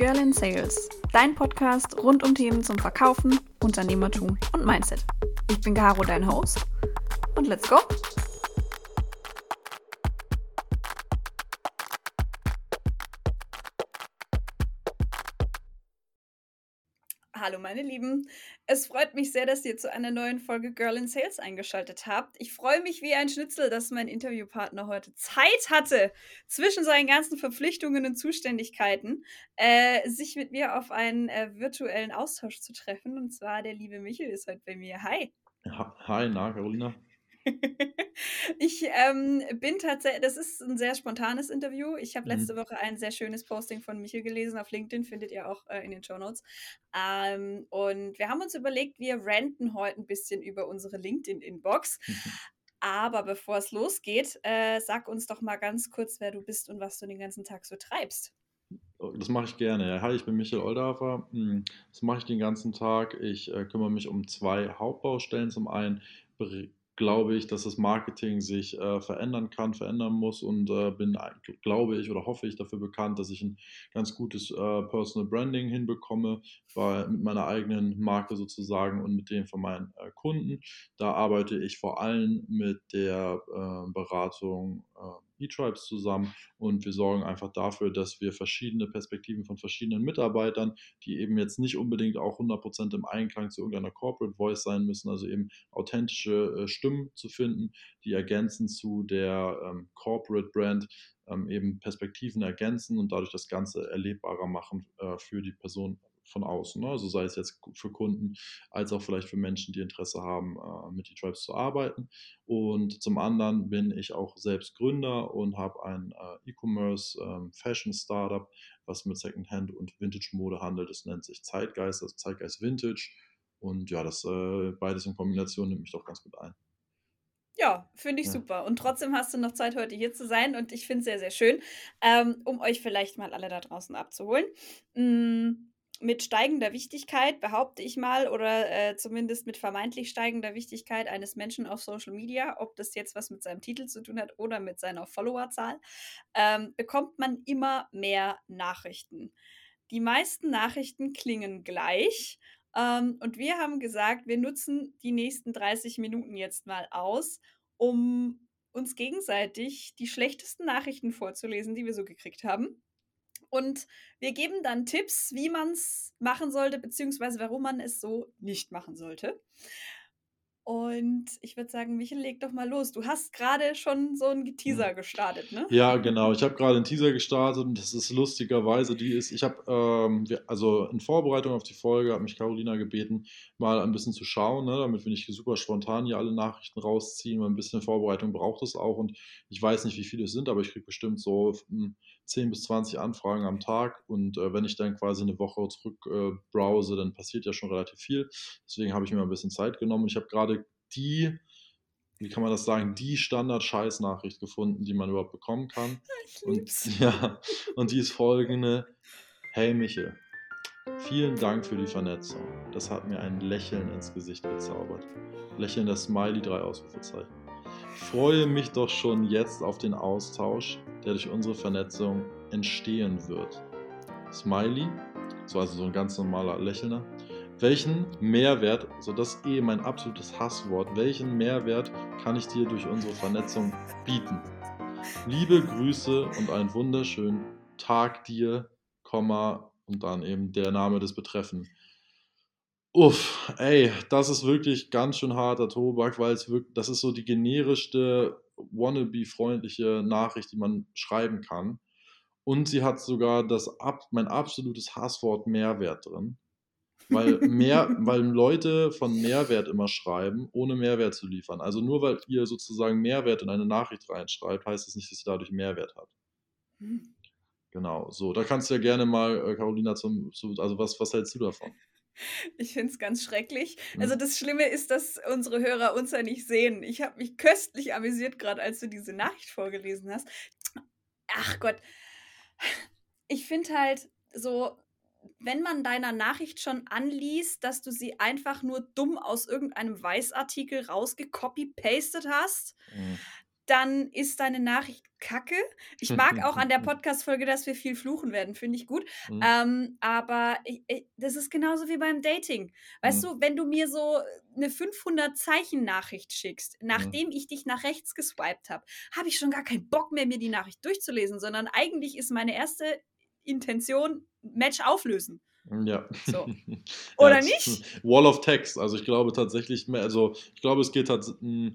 Girl in Sales, dein Podcast rund um Themen zum Verkaufen, Unternehmertum und Mindset. Ich bin Caro, dein Host. Und let's go! Hallo meine Lieben, es freut mich sehr, dass ihr zu einer neuen Folge Girl in Sales eingeschaltet habt. Ich freue mich wie ein Schnitzel, dass mein Interviewpartner heute Zeit hatte, zwischen seinen ganzen Verpflichtungen und Zuständigkeiten, äh, sich mit mir auf einen äh, virtuellen Austausch zu treffen. Und zwar der liebe Michel ist heute bei mir. Hi. Hi, na Carolina. ich ähm, bin tatsächlich, das ist ein sehr spontanes Interview. Ich habe letzte mhm. Woche ein sehr schönes Posting von Michel gelesen auf LinkedIn, findet ihr auch äh, in den Show Notes. Ähm, und wir haben uns überlegt, wir ranten heute ein bisschen über unsere LinkedIn-Inbox. Aber bevor es losgeht, äh, sag uns doch mal ganz kurz, wer du bist und was du den ganzen Tag so treibst. Oh, das mache ich gerne. Hi, ich bin Michael Oldhafer. Hm, das mache ich den ganzen Tag. Ich äh, kümmere mich um zwei Hauptbaustellen. Zum einen glaube ich, dass das Marketing sich äh, verändern kann, verändern muss und äh, bin, glaube ich oder hoffe ich dafür bekannt, dass ich ein ganz gutes äh, Personal Branding hinbekomme bei, mit meiner eigenen Marke sozusagen und mit dem von meinen äh, Kunden. Da arbeite ich vor allem mit der äh, Beratung äh, E-Tribes zusammen und wir sorgen einfach dafür, dass wir verschiedene Perspektiven von verschiedenen Mitarbeitern, die eben jetzt nicht unbedingt auch 100% im Einklang zu irgendeiner Corporate Voice sein müssen, also eben authentische äh, Stimmen zu finden, die ergänzen zu der ähm, Corporate Brand ähm, eben Perspektiven ergänzen und dadurch das Ganze erlebbarer machen äh, für die Person von außen. Ne? Also sei es jetzt für Kunden als auch vielleicht für Menschen, die Interesse haben, äh, mit E-Tribes zu arbeiten. Und zum anderen bin ich auch selbst Gründer und habe ein äh, E-Commerce ähm, Fashion Startup, was mit Secondhand und Vintage Mode handelt. Das nennt sich Zeitgeist, also Zeitgeist Vintage. Und ja, das äh, beides in Kombination nimmt mich doch ganz gut ein. Ja, finde ich ja. super. Und trotzdem hast du noch Zeit, heute hier zu sein. Und ich finde es sehr, sehr schön, ähm, um euch vielleicht mal alle da draußen abzuholen. Mm mit steigender Wichtigkeit, behaupte ich mal, oder äh, zumindest mit vermeintlich steigender Wichtigkeit eines Menschen auf Social Media, ob das jetzt was mit seinem Titel zu tun hat oder mit seiner Followerzahl, ähm, bekommt man immer mehr Nachrichten. Die meisten Nachrichten klingen gleich. Ähm, und wir haben gesagt, wir nutzen die nächsten 30 Minuten jetzt mal aus, um uns gegenseitig die schlechtesten Nachrichten vorzulesen, die wir so gekriegt haben. Und wir geben dann Tipps, wie man es machen sollte, beziehungsweise warum man es so nicht machen sollte. Und ich würde sagen, Michel, leg doch mal los. Du hast gerade schon so einen Teaser gestartet, ne? Ja, genau. Ich habe gerade einen Teaser gestartet und das ist lustigerweise, die ist, ich habe, ähm, also in Vorbereitung auf die Folge hat mich Carolina gebeten, mal ein bisschen zu schauen, ne, damit wir nicht super spontan hier alle Nachrichten rausziehen, weil ein bisschen Vorbereitung braucht es auch und ich weiß nicht, wie viele es sind, aber ich kriege bestimmt so 10 bis 20 Anfragen am Tag und äh, wenn ich dann quasi eine Woche zurück äh, browse, dann passiert ja schon relativ viel. Deswegen habe ich mir ein bisschen Zeit genommen. Ich habe gerade die, wie kann man das sagen, die Standard-Scheiß-Nachricht gefunden, die man überhaupt bekommen kann. Und, ja, und die ist folgende. Hey Michel, vielen Dank für die Vernetzung. Das hat mir ein Lächeln ins Gesicht gezaubert. Lächeln das Smiley, drei Ausrufezeichen. Freue mich doch schon jetzt auf den Austausch, der durch unsere Vernetzung entstehen wird. Smiley, so also so ein ganz normaler Lächelnder. Welchen Mehrwert, so das ist eh mein absolutes Hasswort, welchen Mehrwert kann ich dir durch unsere Vernetzung bieten? Liebe Grüße und einen wunderschönen Tag dir, Komma und dann eben der Name des Betreffenden. Uff, ey, das ist wirklich ganz schön harter Tobak, weil es wirklich, das ist so die generischste, wannabe-freundliche Nachricht, die man schreiben kann. Und sie hat sogar das, mein absolutes Hasswort Mehrwert drin. Weil, mehr, weil Leute von Mehrwert immer schreiben, ohne Mehrwert zu liefern. Also nur weil ihr sozusagen Mehrwert in eine Nachricht reinschreibt, heißt es das nicht, dass sie dadurch Mehrwert hat. Hm. Genau, so. Da kannst du ja gerne mal, äh, Carolina, zum, zu, also was, was hältst du davon? Ich finde es ganz schrecklich. Mhm. Also das Schlimme ist, dass unsere Hörer uns ja nicht sehen. Ich habe mich köstlich amüsiert, gerade als du diese Nachricht vorgelesen hast. Ach Gott. Ich finde halt so, wenn man deiner Nachricht schon anliest, dass du sie einfach nur dumm aus irgendeinem Weißartikel rausgecopy-pastet hast, mhm. Dann ist deine Nachricht kacke. Ich mag auch an der Podcast-Folge, dass wir viel fluchen werden, finde ich gut. Mhm. Ähm, aber ich, ich, das ist genauso wie beim Dating. Weißt mhm. du, wenn du mir so eine 500-Zeichen-Nachricht schickst, mhm. nachdem mhm. ich dich nach rechts geswiped habe, habe ich schon gar keinen Bock mehr, mir die Nachricht durchzulesen, sondern eigentlich ist meine erste Intention Match auflösen. Ja. So. Oder ja, nicht? Wall of Text. Also ich glaube tatsächlich mehr, also ich glaube, es geht tatsächlich hm,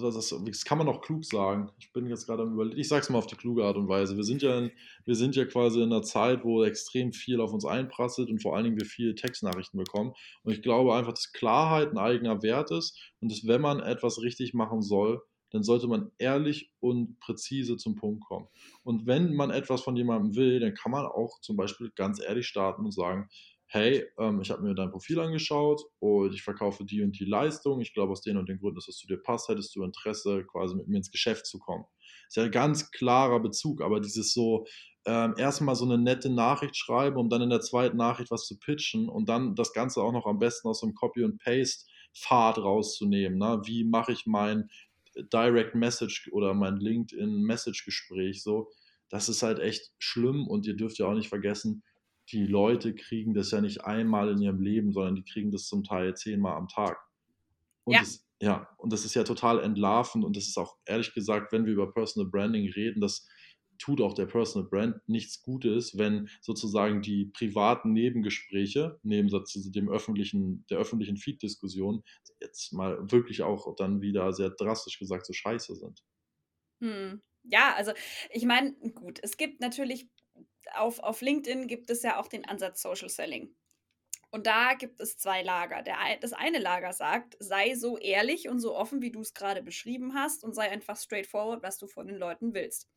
das, das, kann man auch klug sagen. Ich bin jetzt gerade am überlegen, ich sag's mal auf die kluge Art und Weise. Wir sind ja in, wir sind ja quasi in einer Zeit, wo extrem viel auf uns einprasselt und vor allen Dingen wir viele Textnachrichten bekommen. Und ich glaube einfach, dass Klarheit ein eigener Wert ist und dass, wenn man etwas richtig machen soll, dann sollte man ehrlich und präzise zum Punkt kommen. Und wenn man etwas von jemandem will, dann kann man auch zum Beispiel ganz ehrlich starten und sagen, hey, ähm, ich habe mir dein Profil angeschaut und ich verkaufe die und die Leistung. Ich glaube, aus den und den Gründen, dass es zu dir passt, hättest du Interesse, quasi mit mir ins Geschäft zu kommen. Ist ja ein ganz klarer Bezug, aber dieses so, ähm, erstmal so eine nette Nachricht schreiben, um dann in der zweiten Nachricht was zu pitchen und dann das Ganze auch noch am besten aus so einem Copy- und Paste-Pfad rauszunehmen. Ne? Wie mache ich mein Direct Message oder mein LinkedIn Message Gespräch so? Das ist halt echt schlimm und ihr dürft ja auch nicht vergessen, die Leute kriegen das ja nicht einmal in ihrem Leben, sondern die kriegen das zum Teil zehnmal am Tag. Und ja. Das, ja, und das ist ja total entlarvend und das ist auch ehrlich gesagt, wenn wir über Personal Branding reden, das tut auch der Personal Brand nichts Gutes, wenn sozusagen die privaten Nebengespräche, neben dem öffentlichen, der öffentlichen Feed-Diskussion, jetzt mal wirklich auch dann wieder sehr drastisch gesagt so scheiße sind. Hm. Ja, also ich meine, gut, es gibt natürlich auf, auf LinkedIn gibt es ja auch den Ansatz Social Selling. Und da gibt es zwei Lager. Der, das eine Lager sagt, sei so ehrlich und so offen, wie du es gerade beschrieben hast und sei einfach straightforward, was du von den Leuten willst.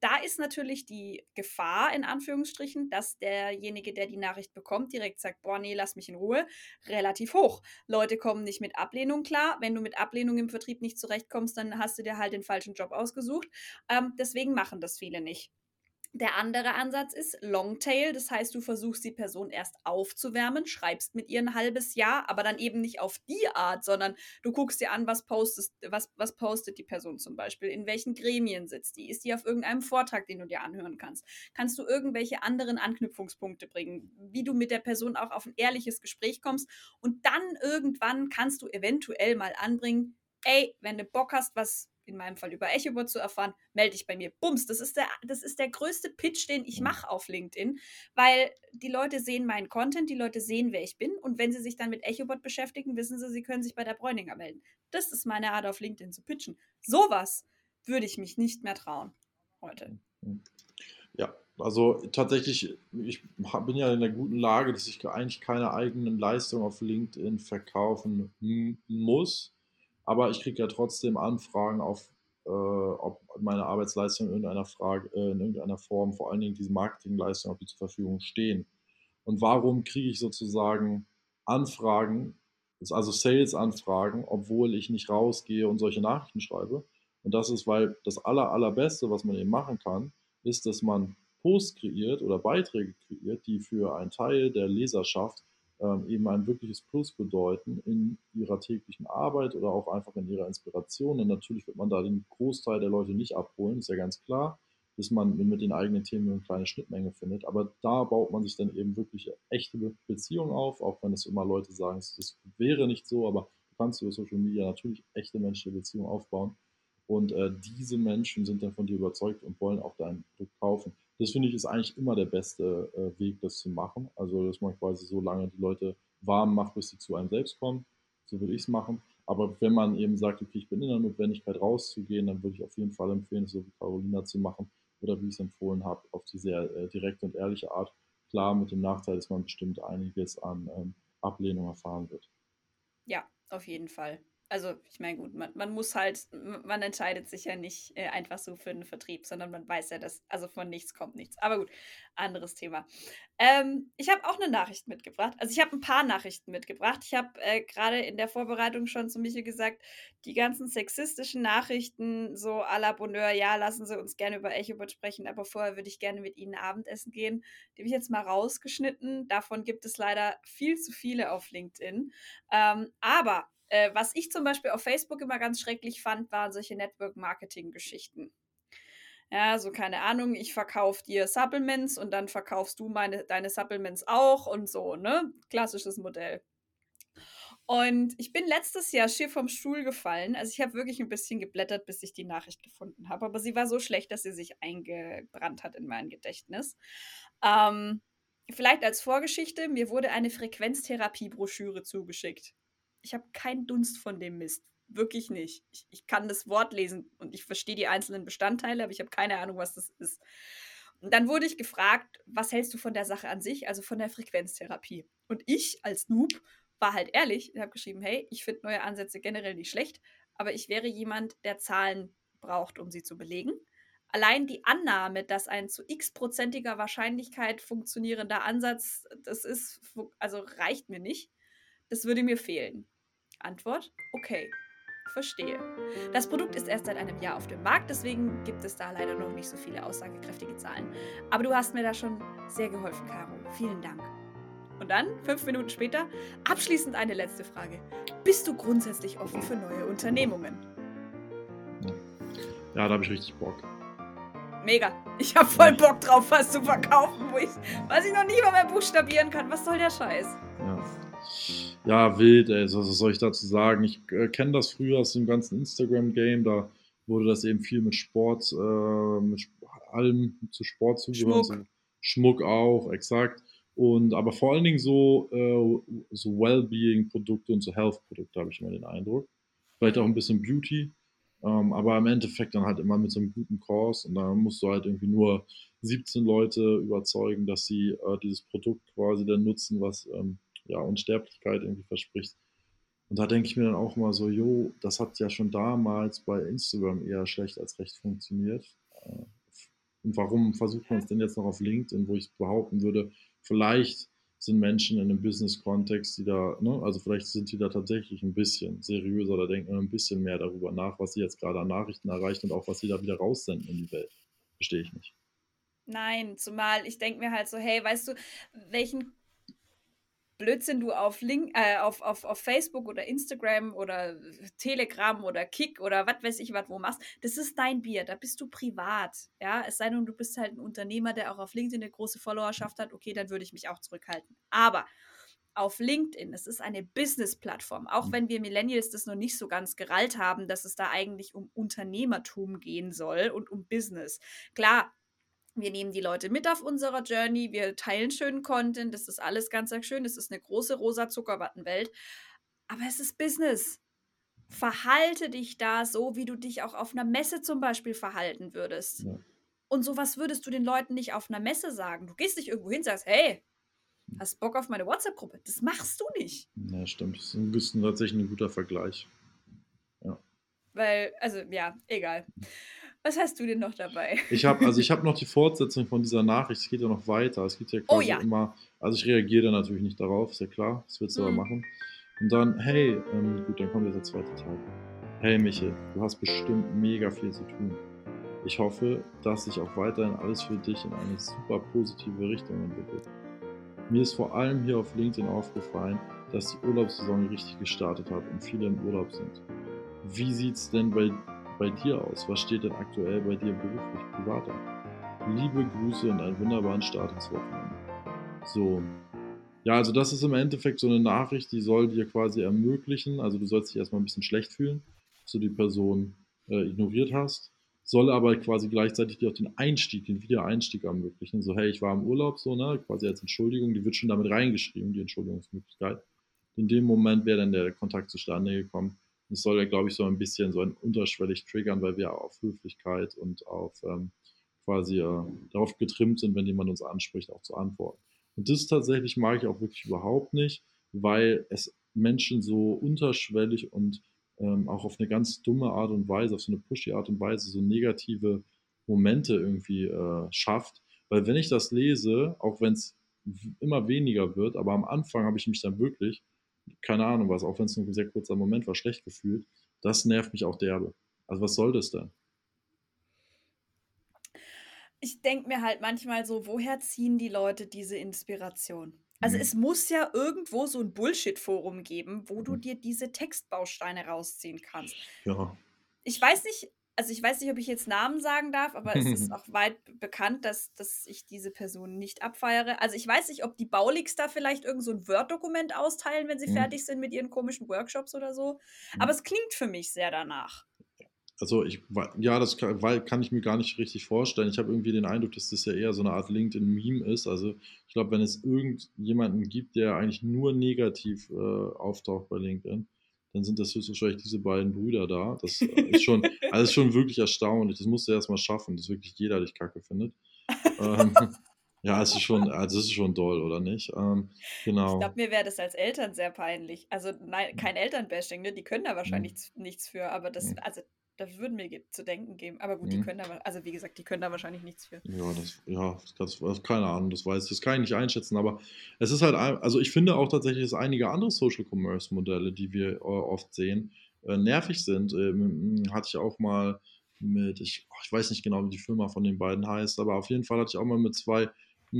Da ist natürlich die Gefahr, in Anführungsstrichen, dass derjenige, der die Nachricht bekommt, direkt sagt, boah, nee, lass mich in Ruhe, relativ hoch. Leute kommen nicht mit Ablehnung klar. Wenn du mit Ablehnung im Vertrieb nicht zurechtkommst, dann hast du dir halt den falschen Job ausgesucht. Ähm, deswegen machen das viele nicht. Der andere Ansatz ist Longtail, das heißt, du versuchst die Person erst aufzuwärmen, schreibst mit ihr ein halbes Jahr, aber dann eben nicht auf die Art, sondern du guckst dir an, was, postest, was, was postet die Person zum Beispiel, in welchen Gremien sitzt die, ist die auf irgendeinem Vortrag, den du dir anhören kannst, kannst du irgendwelche anderen Anknüpfungspunkte bringen, wie du mit der Person auch auf ein ehrliches Gespräch kommst? Und dann irgendwann kannst du eventuell mal anbringen, ey, wenn du Bock hast, was in meinem Fall über EchoBot zu erfahren, melde dich bei mir. Bums, das ist der, das ist der größte Pitch, den ich mache auf LinkedIn, weil die Leute sehen meinen Content, die Leute sehen, wer ich bin und wenn sie sich dann mit EchoBot beschäftigen, wissen sie, sie können sich bei der Bräuninger melden. Das ist meine Art auf LinkedIn zu pitchen. Sowas würde ich mich nicht mehr trauen heute. Ja, also tatsächlich, ich bin ja in der guten Lage, dass ich eigentlich keine eigenen Leistungen auf LinkedIn verkaufen muss aber ich kriege ja trotzdem Anfragen auf, äh, ob meine Arbeitsleistungen in irgendeiner, Frage, äh, in irgendeiner Form, vor allen Dingen diese Marketingleistungen, ob die zur Verfügung stehen. Und warum kriege ich sozusagen Anfragen, also Sales-Anfragen, obwohl ich nicht rausgehe und solche Nachrichten schreibe? Und das ist, weil das aller, allerbeste, was man eben machen kann, ist, dass man Posts kreiert oder Beiträge kreiert, die für einen Teil der Leserschaft eben ein wirkliches Plus bedeuten in ihrer täglichen Arbeit oder auch einfach in ihrer Inspiration. Und natürlich wird man da den Großteil der Leute nicht abholen, ist ja ganz klar, bis man mit den eigenen Themen eine kleine Schnittmenge findet. Aber da baut man sich dann eben wirklich echte Beziehungen auf, auch wenn es immer Leute sagen, das wäre nicht so, aber du kannst über Social Media natürlich echte menschliche Beziehungen aufbauen. Und äh, diese Menschen sind dann von dir überzeugt und wollen auch dein Produkt kaufen. Das finde ich ist eigentlich immer der beste äh, Weg, das zu machen. Also, dass man quasi so lange die Leute warm macht, bis sie zu einem selbst kommen. So würde ich es machen. Aber wenn man eben sagt, okay, ich bin in der Notwendigkeit rauszugehen, dann würde ich auf jeden Fall empfehlen, so wie Carolina zu machen oder wie ich es empfohlen habe, auf die sehr äh, direkte und ehrliche Art. Klar, mit dem Nachteil, dass man bestimmt einiges an ähm, Ablehnung erfahren wird. Ja, auf jeden Fall also ich meine, gut, man, man, muss halt, man entscheidet sich ja nicht äh, einfach so für den Vertrieb, sondern man weiß ja, dass, also von nichts kommt nichts. Aber gut, anderes Thema. Ähm, ich habe auch eine Nachricht mitgebracht. Also ich habe ein paar Nachrichten mitgebracht. Ich habe äh, gerade in der Vorbereitung schon zu Michael gesagt, die ganzen sexistischen Nachrichten, so à la Bonheur, ja, lassen Sie uns gerne über Echobot sprechen, aber vorher würde ich gerne mit Ihnen Abendessen gehen. Die habe ich jetzt mal rausgeschnitten. Davon gibt es leider viel zu viele auf LinkedIn. Ähm, aber Äh, was ich zum Beispiel auf Facebook immer ganz schrecklich fand, waren solche Network-Marketing-Geschichten. Ja, so keine Ahnung, ich verkaufe dir Supplements und dann verkaufst du meine, deine Supplements auch und so, ne? Klassisches Modell. Und ich bin letztes Jahr schier vom Stuhl gefallen. Also ich habe wirklich ein bisschen geblättert, bis ich die Nachricht gefunden habe. Aber sie war so schlecht, dass sie sich eingebrannt hat in mein Gedächtnis. Ähm, vielleicht als Vorgeschichte, mir wurde eine Frequenztherapie-Broschüre zugeschickt. Ich habe keinen Dunst von dem Mist. Wirklich nicht. Ich, ich kann das Wort lesen und ich verstehe die einzelnen Bestandteile, aber ich habe keine Ahnung, was das ist. Und dann wurde ich gefragt, was hältst du von der Sache an sich, also von der Frequenztherapie? Und ich als Noob war halt ehrlich und habe geschrieben, hey, ich finde neue Ansätze generell nicht schlecht, aber ich wäre jemand, der Zahlen braucht, um sie zu belegen. Allein die Annahme, dass ein zu x-prozentiger Wahrscheinlichkeit funktionierender Ansatz das ist, also reicht mir nicht. Das würde mir fehlen. Antwort: Okay, verstehe. Das Produkt ist erst seit einem Jahr auf dem Markt, deswegen gibt es da leider noch nicht so viele aussagekräftige Zahlen. Aber du hast mir da schon sehr geholfen, Caro. Vielen Dank. Und dann, fünf Minuten später, abschließend eine letzte Frage. Bist du grundsätzlich offen für neue Unternehmungen? Ja, da habe ich richtig Bock. Mega. Ich habe voll Bock drauf, was zu verkaufen, wo ich, was ich noch nie mal mehr buchstabieren kann. Was soll der Scheiß? Ja. Ja, wild, ey. Was soll ich dazu sagen? Ich äh, kenne das früher aus dem ganzen Instagram-Game. Da wurde das eben viel mit Sport, äh, mit allem zu Sport zugehört. Schmuck. Schmuck auch, exakt. Und aber vor allen Dingen so, äh, so Wellbeing-Produkte und so Health-Produkte habe ich immer den Eindruck. Vielleicht auch ein bisschen Beauty, ähm, aber im Endeffekt dann halt immer mit so einem guten Kurs und da musst du halt irgendwie nur 17 Leute überzeugen, dass sie äh, dieses Produkt quasi dann nutzen, was ähm, ja Unsterblichkeit irgendwie verspricht. Und da denke ich mir dann auch mal so, jo, das hat ja schon damals bei Instagram eher schlecht als recht funktioniert. Äh, und warum versucht man es denn jetzt noch auf LinkedIn, wo ich behaupten würde, vielleicht sind Menschen in einem Business-Kontext, die da, ne, also vielleicht sind die da tatsächlich ein bisschen seriöser oder denken ein bisschen mehr darüber nach, was sie jetzt gerade an Nachrichten erreicht und auch was sie da wieder raussenden in die Welt. Verstehe ich nicht. Nein, zumal ich denke mir halt so, hey, weißt du, welchen Blödsinn du auf, Link, äh, auf, auf, auf Facebook oder Instagram oder Telegram oder Kick oder was weiß ich was wo machst, das ist dein Bier, da bist du privat. Ja, es sei denn, du bist halt ein Unternehmer, der auch auf LinkedIn eine große Followerschaft hat, okay, dann würde ich mich auch zurückhalten. Aber auf LinkedIn, es ist eine Business-Plattform, auch mhm. wenn wir Millennials das noch nicht so ganz gerallt haben, dass es da eigentlich um Unternehmertum gehen soll und um Business. Klar, wir nehmen die Leute mit auf unserer Journey, wir teilen schönen Content, das ist alles ganz, ganz schön, das ist eine große rosa Zuckerwattenwelt. Aber es ist Business. Verhalte dich da so, wie du dich auch auf einer Messe zum Beispiel verhalten würdest. Ja. Und sowas würdest du den Leuten nicht auf einer Messe sagen. Du gehst nicht irgendwo hin und sagst, hey, hast Bock auf meine WhatsApp-Gruppe? Das machst du nicht. Ja, stimmt. Das ist ein bisschen tatsächlich ein guter Vergleich. Ja. Weil, also, ja, egal. Was hast du denn noch dabei? Ich habe also ich habe noch die Fortsetzung von dieser Nachricht. Es geht ja noch weiter. Es geht ja oh quasi oh ja. immer. Also ich reagiere natürlich nicht darauf, ist ja klar. Das willst du mhm. aber machen. Und dann, hey, ähm, gut, dann kommt jetzt der zweite Teil. Hey Michel, du hast bestimmt mega viel zu tun. Ich hoffe, dass sich auch weiterhin alles für dich in eine super positive Richtung entwickelt. Mir ist vor allem hier auf LinkedIn aufgefallen, dass die Urlaubssaison richtig gestartet hat und viele im Urlaub sind. Wie sieht's denn bei bei dir aus? Was steht denn aktuell bei dir beruflich, privat an? Liebe Grüße und einen wunderbaren Start ins Wochenende. So. Ja, also das ist im Endeffekt so eine Nachricht, die soll dir quasi ermöglichen, also du sollst dich erstmal ein bisschen schlecht fühlen, dass du die Person äh, ignoriert hast, soll aber quasi gleichzeitig dir auch den Einstieg, den Wiedereinstieg ermöglichen. So, hey, ich war im Urlaub, so, ne, quasi als Entschuldigung, die wird schon damit reingeschrieben, die Entschuldigungsmöglichkeit. In dem Moment wäre dann der Kontakt zustande gekommen das soll ja, glaube ich, so ein bisschen so ein unterschwellig triggern, weil wir auf Höflichkeit und auf ähm, quasi äh, darauf getrimmt sind, wenn jemand uns anspricht, auch zu antworten. Und das tatsächlich mag ich auch wirklich überhaupt nicht, weil es Menschen so unterschwellig und ähm, auch auf eine ganz dumme Art und Weise, auf so eine pushy Art und Weise, so negative Momente irgendwie äh, schafft. Weil wenn ich das lese, auch wenn es immer weniger wird, aber am Anfang habe ich mich dann wirklich keine Ahnung was, auch wenn es nur ein sehr kurzer Moment war, schlecht gefühlt. Das nervt mich auch derbe. Also was soll das denn? Ich denke mir halt manchmal so, woher ziehen die Leute diese Inspiration? Also mhm. es muss ja irgendwo so ein Bullshit-Forum geben, wo du mhm. dir diese Textbausteine rausziehen kannst. Ja. Ich weiß nicht, also ich weiß nicht, ob ich jetzt Namen sagen darf, aber es ist auch weit bekannt, dass, dass ich diese Person nicht abfeiere. Also ich weiß nicht, ob die Baulix da vielleicht irgend so ein Word-Dokument austeilen, wenn sie mhm. fertig sind mit ihren komischen Workshops oder so. Mhm. Aber es klingt für mich sehr danach. Also ich, ja, das kann, kann ich mir gar nicht richtig vorstellen. Ich habe irgendwie den Eindruck, dass das ja eher so eine Art LinkedIn-Meme ist. Also ich glaube, wenn es irgendjemanden gibt, der eigentlich nur negativ äh, auftaucht bei LinkedIn, dann sind das höchstwahrscheinlich diese beiden Brüder da. Das äh, ist schon, also ist schon wirklich erstaunlich. Das musst du erstmal schaffen, dass wirklich jeder dich kacke findet. ähm, ja, es ist schon, also es ist schon doll, oder nicht? Ähm, genau. Ich glaube, mir wäre das als Eltern sehr peinlich. Also nein, kein Elternbashing, ne? Die können da wahrscheinlich mhm. nichts für, aber das, mhm. also das würden mir zu denken geben. Aber gut, die mhm. können da, also wie gesagt, die können da wahrscheinlich nichts für. Ja, das, ja, das, das, keine Ahnung, das weiß ich, das kann ich nicht einschätzen, aber es ist halt, also ich finde auch tatsächlich, dass einige andere Social Commerce Modelle, die wir äh, oft sehen, äh, nervig sind. Ähm, hatte ich auch mal mit, ich, ich weiß nicht genau, wie die Firma von den beiden heißt, aber auf jeden Fall hatte ich auch mal mit zwei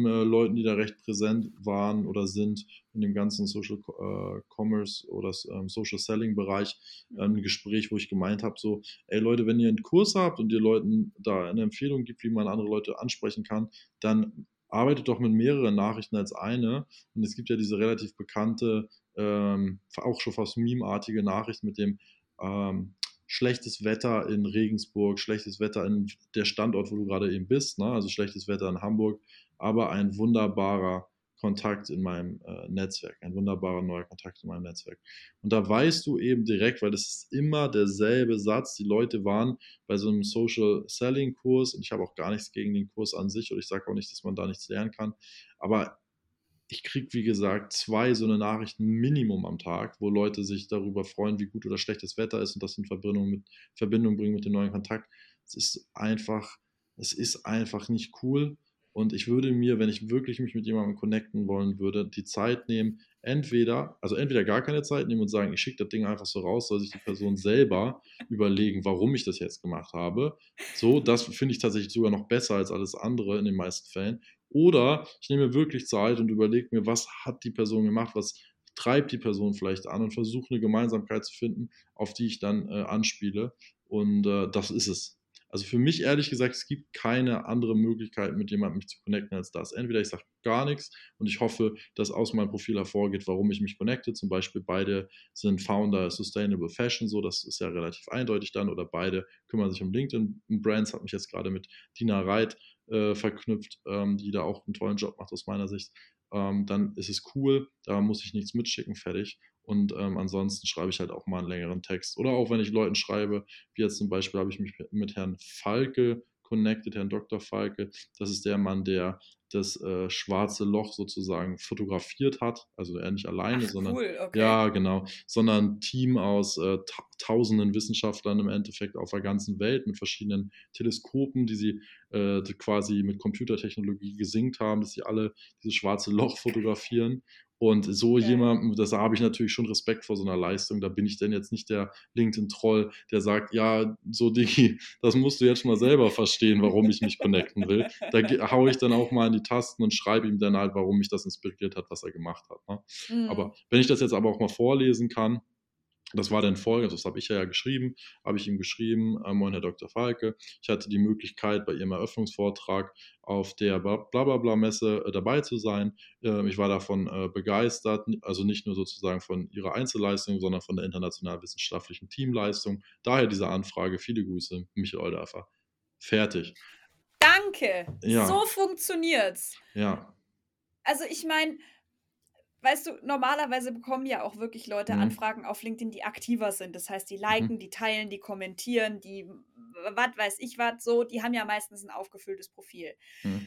Leuten, die da recht präsent waren oder sind in dem ganzen Social äh, Commerce oder ähm, Social Selling Bereich, äh, ein Gespräch, wo ich gemeint habe, so, ey Leute, wenn ihr einen Kurs habt und ihr Leuten da eine Empfehlung gibt, wie man andere Leute ansprechen kann, dann arbeitet doch mit mehreren Nachrichten als eine. Und es gibt ja diese relativ bekannte, ähm, auch schon fast meme-artige Nachricht mit dem ähm, schlechtes Wetter in Regensburg, schlechtes Wetter in der Standort, wo du gerade eben bist, ne? also schlechtes Wetter in Hamburg, aber ein wunderbarer Kontakt in meinem äh, Netzwerk, ein wunderbarer neuer Kontakt in meinem Netzwerk. Und da weißt du eben direkt, weil es ist immer derselbe Satz. Die Leute waren bei so einem Social Selling Kurs und ich habe auch gar nichts gegen den Kurs an sich oder ich sage auch nicht, dass man da nichts lernen kann. Aber ich kriege, wie gesagt, zwei so eine Nachrichten Minimum am Tag, wo Leute sich darüber freuen, wie gut oder schlecht das Wetter ist und das in Verbindung, mit, Verbindung bringen mit dem neuen Kontakt. Es ist einfach, es ist einfach nicht cool. Und ich würde mir, wenn ich wirklich mich mit jemandem connecten wollen würde, die Zeit nehmen, entweder, also entweder gar keine Zeit nehmen und sagen, ich schicke das Ding einfach so raus, soll sich die Person selber überlegen, warum ich das jetzt gemacht habe. So, das finde ich tatsächlich sogar noch besser als alles andere in den meisten Fällen. Oder ich nehme mir wirklich Zeit und überlege mir, was hat die Person gemacht, was treibt die Person vielleicht an und versuche eine Gemeinsamkeit zu finden, auf die ich dann äh, anspiele. Und äh, das ist es. Also für mich ehrlich gesagt, es gibt keine andere Möglichkeit, mit jemandem mich zu connecten als das. Entweder ich sage gar nichts und ich hoffe, dass aus meinem Profil hervorgeht, warum ich mich connecte. Zum Beispiel beide sind Founder Sustainable Fashion, so das ist ja relativ eindeutig dann. Oder beide kümmern sich um LinkedIn Brands. Hat mich jetzt gerade mit Dina Reit äh, verknüpft, ähm, die da auch einen tollen Job macht aus meiner Sicht. Ähm, dann ist es cool, da muss ich nichts mitschicken, fertig. Und ähm, ansonsten schreibe ich halt auch mal einen längeren Text. Oder auch wenn ich Leuten schreibe, wie jetzt zum Beispiel habe ich mich mit Herrn Falke connected, Herrn Dr. Falke. Das ist der Mann, der das äh, schwarze Loch sozusagen fotografiert hat. Also er nicht alleine, Ach, sondern cool, okay. ja, genau, sondern ein Team aus äh, ta tausenden Wissenschaftlern im Endeffekt auf der ganzen Welt mit verschiedenen Teleskopen, die sie äh, quasi mit Computertechnologie gesinkt haben, dass sie alle dieses schwarze Loch fotografieren und so ja. jemandem, das habe ich natürlich schon Respekt vor so einer Leistung. Da bin ich denn jetzt nicht der LinkedIn-Troll, der sagt, ja, so Digi, das musst du jetzt mal selber verstehen, warum ich mich connecten will. Da haue ich dann auch mal in die Tasten und schreibe ihm dann halt, warum mich das inspiriert hat, was er gemacht hat. Ne? Mhm. Aber wenn ich das jetzt aber auch mal vorlesen kann, das war dann folgendes, das habe ich ja geschrieben, habe ich ihm geschrieben, äh, moin Herr Dr. Falke, ich hatte die Möglichkeit, bei Ihrem Eröffnungsvortrag auf der Blablabla-Messe äh, dabei zu sein. Äh, ich war davon äh, begeistert, also nicht nur sozusagen von Ihrer Einzelleistung, sondern von der international wissenschaftlichen Teamleistung. Daher diese Anfrage, viele Grüße, Michael Olderfer. Fertig. Danke, ja. so funktioniert's. Ja. Also ich meine, weißt du, normalerweise bekommen ja auch wirklich Leute mhm. Anfragen auf LinkedIn, die aktiver sind. Das heißt, die liken, mhm. die teilen, die kommentieren, die was weiß ich was, so, die haben ja meistens ein aufgefülltes Profil. Mhm.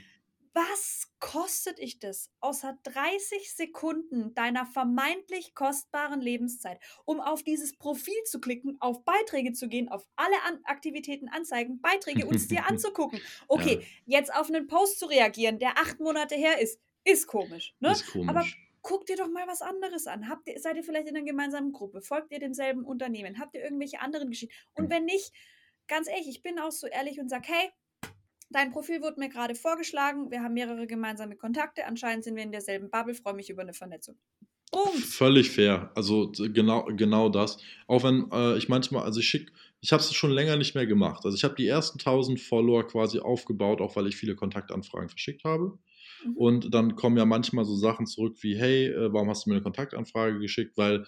Was kostet ich das, außer 30 Sekunden deiner vermeintlich kostbaren Lebenszeit, um auf dieses Profil zu klicken, auf Beiträge zu gehen, auf alle An Aktivitäten anzeigen, Beiträge uns dir anzugucken? Okay, ja. jetzt auf einen Post zu reagieren, der acht Monate her ist, ist komisch. Ne? Ist komisch. Aber guck dir doch mal was anderes an. Habt ihr, seid ihr vielleicht in einer gemeinsamen Gruppe? Folgt ihr demselben Unternehmen? Habt ihr irgendwelche anderen Geschichten? Und hm. wenn nicht, ganz ehrlich, ich bin auch so ehrlich und sage, hey, Dein Profil wurde mir gerade vorgeschlagen. Wir haben mehrere gemeinsame Kontakte. Anscheinend sind wir in derselben Bubble. Freue mich über eine Vernetzung. Punkt. Völlig fair. Also genau, genau das. Auch wenn äh, ich manchmal, also ich schicke, ich habe es schon länger nicht mehr gemacht. Also ich habe die ersten 1000 Follower quasi aufgebaut, auch weil ich viele Kontaktanfragen verschickt habe. Mhm. Und dann kommen ja manchmal so Sachen zurück wie, hey, äh, warum hast du mir eine Kontaktanfrage geschickt? Weil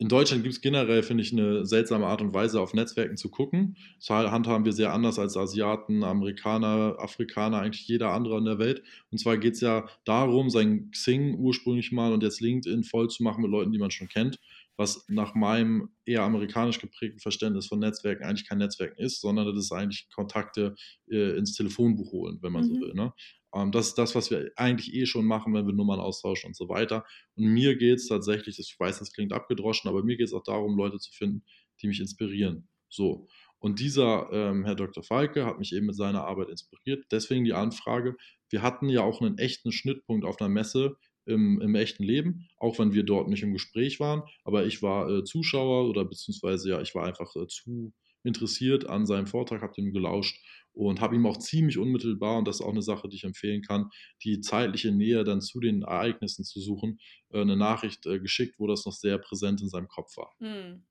in Deutschland gibt es generell, finde ich, eine seltsame Art und Weise, auf Netzwerken zu gucken. Das handhaben wir sehr anders als Asiaten, Amerikaner, Afrikaner, eigentlich jeder andere in der Welt. Und zwar geht es ja darum, sein Xing ursprünglich mal und jetzt LinkedIn voll zu machen mit Leuten, die man schon kennt, was nach meinem eher amerikanisch geprägten Verständnis von Netzwerken eigentlich kein Netzwerken ist, sondern das ist eigentlich Kontakte äh, ins Telefonbuch holen, wenn man mhm. so will. Ne? Ähm, das ist das, was wir eigentlich eh schon machen, wenn wir Nummern austauschen und so weiter. Und mir geht es tatsächlich, ich weiß, das klingt abgedroschen, aber mir geht es auch darum, Leute zu finden, die mich inspirieren. So. Und dieser ähm, Herr Dr. Falke hat mich eben mit seiner Arbeit inspiriert. Deswegen die Anfrage. Wir hatten ja auch einen echten Schnittpunkt auf einer Messe im, im echten Leben, auch wenn wir dort nicht im Gespräch waren. Aber ich war äh, Zuschauer oder beziehungsweise ja, ich war einfach äh, zu interessiert an seinem Vortrag, habe dem gelauscht und habe ihm auch ziemlich unmittelbar, und das ist auch eine Sache, die ich empfehlen kann, die zeitliche Nähe dann zu den Ereignissen zu suchen, äh, eine Nachricht äh, geschickt, wo das noch sehr präsent in seinem Kopf war. Hm.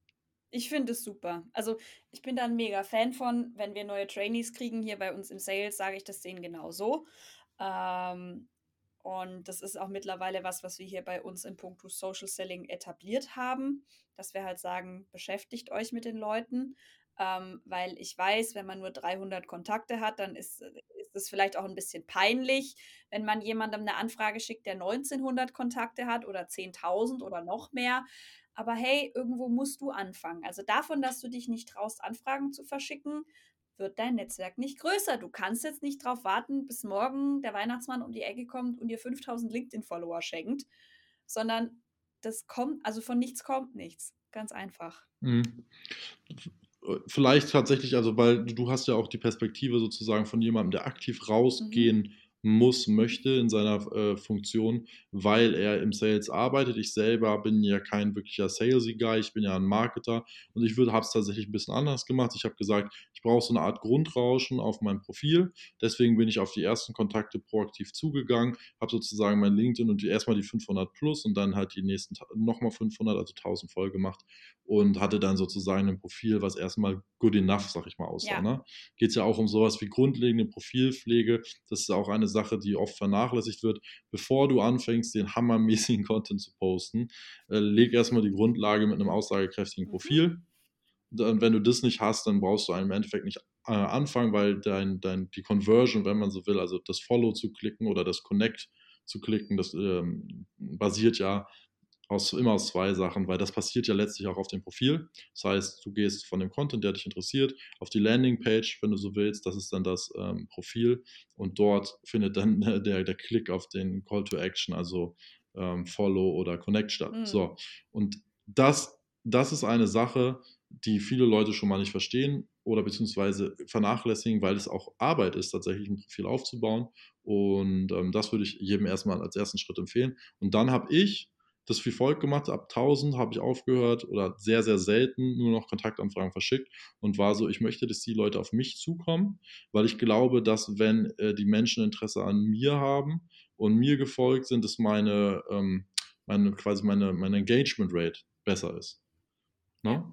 Ich finde es super. Also ich bin da ein mega Fan von, wenn wir neue Trainees kriegen hier bei uns im Sales, sage ich das denen genau so. Ähm, und das ist auch mittlerweile was, was wir hier bei uns in puncto Social Selling etabliert haben, dass wir halt sagen, beschäftigt euch mit den Leuten, ähm, weil ich weiß, wenn man nur 300 Kontakte hat, dann ist, ist es vielleicht auch ein bisschen peinlich, wenn man jemandem eine Anfrage schickt, der 1900 Kontakte hat oder 10.000 oder noch mehr. Aber hey, irgendwo musst du anfangen. Also davon, dass du dich nicht traust, Anfragen zu verschicken, wird dein Netzwerk nicht größer. Du kannst jetzt nicht darauf warten, bis morgen der Weihnachtsmann um die Ecke kommt und dir 5000 LinkedIn-Follower schenkt, sondern das kommt, also von nichts kommt nichts. Ganz einfach. Mhm vielleicht tatsächlich, also weil du hast ja auch die Perspektive sozusagen von jemandem, der aktiv rausgehen mhm muss, möchte in seiner äh, Funktion, weil er im Sales arbeitet. Ich selber bin ja kein wirklicher Salesy Guy, ich bin ja ein Marketer und ich habe es tatsächlich ein bisschen anders gemacht. Ich habe gesagt, ich brauche so eine Art Grundrauschen auf meinem Profil. Deswegen bin ich auf die ersten Kontakte proaktiv zugegangen, habe sozusagen mein LinkedIn und die, erstmal die 500 plus und dann halt die nächsten nochmal 500, also 1000 voll gemacht und hatte dann sozusagen ein Profil, was erstmal good enough, sag ich mal, aussah. Ja. Ne? Geht es ja auch um sowas wie grundlegende Profilpflege. Das ist auch eine Sache, die oft vernachlässigt wird. Bevor du anfängst, den hammermäßigen Content zu posten, äh, leg erstmal die Grundlage mit einem aussagekräftigen mhm. Profil. Und wenn du das nicht hast, dann brauchst du im Endeffekt nicht äh, anfangen, weil dein, dein, die Conversion, wenn man so will, also das Follow zu klicken oder das Connect zu klicken, das ähm, basiert ja aus, immer aus zwei Sachen, weil das passiert ja letztlich auch auf dem Profil. Das heißt, du gehst von dem Content, der dich interessiert, auf die Landingpage, wenn du so willst, das ist dann das ähm, Profil und dort findet dann der, der Klick auf den Call to Action, also ähm, Follow oder Connect statt. Mhm. So, und das, das ist eine Sache, die viele Leute schon mal nicht verstehen oder beziehungsweise vernachlässigen, weil es auch Arbeit ist, tatsächlich ein Profil aufzubauen. Und ähm, das würde ich jedem erstmal als ersten Schritt empfehlen. Und dann habe ich das wie folgt gemacht. Ab 1000 habe ich aufgehört oder sehr, sehr selten nur noch Kontaktanfragen verschickt und war so, ich möchte, dass die Leute auf mich zukommen, weil ich glaube, dass wenn äh, die Menschen Interesse an mir haben und mir gefolgt sind, dass meine, ähm, meine quasi meine, meine Engagement Rate besser ist. Ne?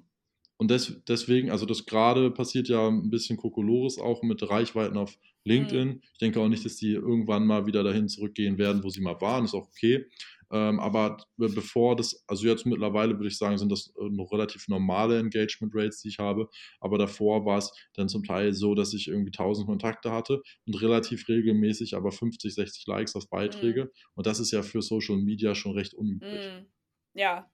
Und des, deswegen, also das gerade passiert ja ein bisschen Kokolores auch mit Reichweiten auf LinkedIn. Mhm. Ich denke auch nicht, dass die irgendwann mal wieder dahin zurückgehen werden, wo sie mal waren. Ist auch okay. Ähm, aber bevor das, also jetzt mittlerweile würde ich sagen, sind das äh, noch relativ normale Engagement Rates, die ich habe. Aber davor war es dann zum Teil so, dass ich irgendwie 1000 Kontakte hatte und relativ regelmäßig aber 50, 60 Likes auf Beiträge. Mhm. Und das ist ja für Social Media schon recht unüblich. Mhm. Ja,